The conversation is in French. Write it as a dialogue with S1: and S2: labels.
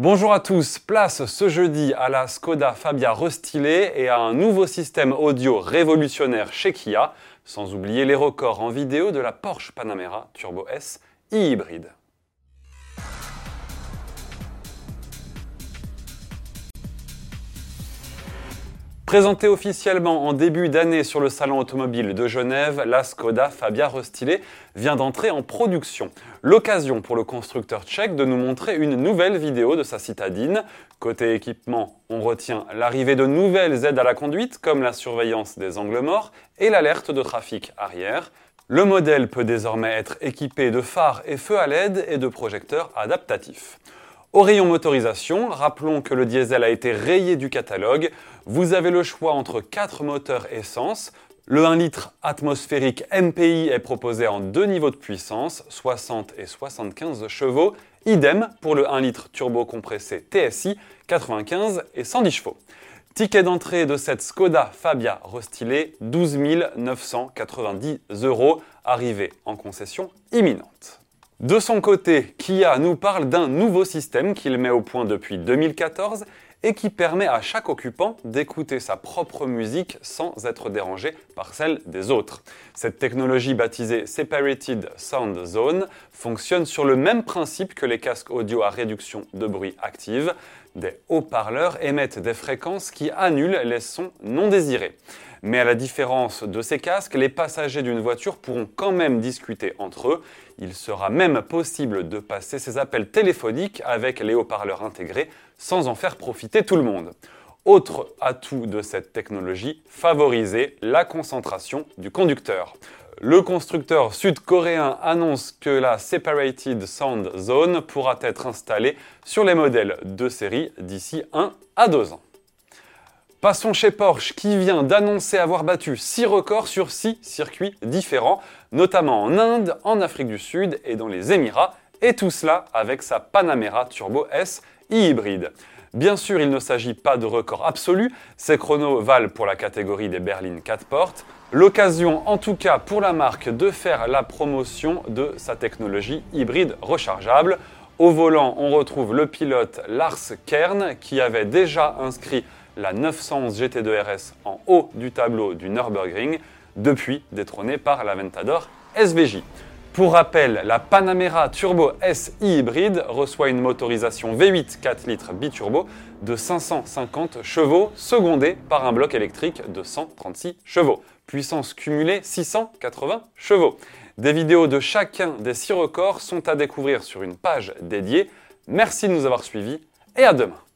S1: Bonjour à tous, place ce jeudi à la Skoda Fabia restylée et à un nouveau système audio révolutionnaire chez Kia, sans oublier les records en vidéo de la Porsche Panamera Turbo S e-hybride. Présentée officiellement en début d'année sur le salon automobile de Genève, la Skoda Fabia restylée vient d'entrer en production. L'occasion pour le constructeur tchèque de nous montrer une nouvelle vidéo de sa citadine. Côté équipement, on retient l'arrivée de nouvelles aides à la conduite comme la surveillance des angles morts et l'alerte de trafic arrière. Le modèle peut désormais être équipé de phares et feux à LED et de projecteurs adaptatifs. Au rayon motorisation, rappelons que le diesel a été rayé du catalogue. Vous avez le choix entre 4 moteurs essence. Le 1 litre atmosphérique MPI est proposé en deux niveaux de puissance, 60 et 75 chevaux. Idem pour le 1 litre turbo compressé TSI, 95 et 110 chevaux. Ticket d'entrée de cette Skoda Fabia restylée, 12 990 euros, arrivée en concession imminente. De son côté, Kia nous parle d'un nouveau système qu'il met au point depuis 2014 et qui permet à chaque occupant d'écouter sa propre musique sans être dérangé par celle des autres. Cette technologie baptisée Separated Sound Zone fonctionne sur le même principe que les casques audio à réduction de bruit active. Des haut-parleurs émettent des fréquences qui annulent les sons non désirés. Mais à la différence de ces casques, les passagers d'une voiture pourront quand même discuter entre eux. Il sera même possible de passer ces appels téléphoniques avec les haut-parleurs intégrés sans en faire profiter tout le monde. Autre atout de cette technologie, favoriser la concentration du conducteur. Le constructeur sud-coréen annonce que la Separated Sound Zone pourra être installée sur les modèles de série d'ici 1 à 2 ans. Passons chez Porsche qui vient d'annoncer avoir battu 6 records sur 6 circuits différents, notamment en Inde, en Afrique du Sud et dans les Émirats, et tout cela avec sa Panamera Turbo S e-hybride. Bien sûr, il ne s'agit pas de record absolu, ces chronos valent pour la catégorie des berlines 4 portes, l'occasion en tout cas pour la marque de faire la promotion de sa technologie hybride rechargeable. Au volant, on retrouve le pilote Lars Kern qui avait déjà inscrit la 911 GT2 RS en haut du tableau du Nürburgring, depuis détrônée par l'Aventador SVJ. Pour rappel, la Panamera Turbo S hybride reçoit une motorisation V8 4 litres biturbo de 550 chevaux, secondée par un bloc électrique de 136 chevaux. Puissance cumulée 680 chevaux. Des vidéos de chacun des 6 records sont à découvrir sur une page dédiée. Merci de nous avoir suivis et à demain.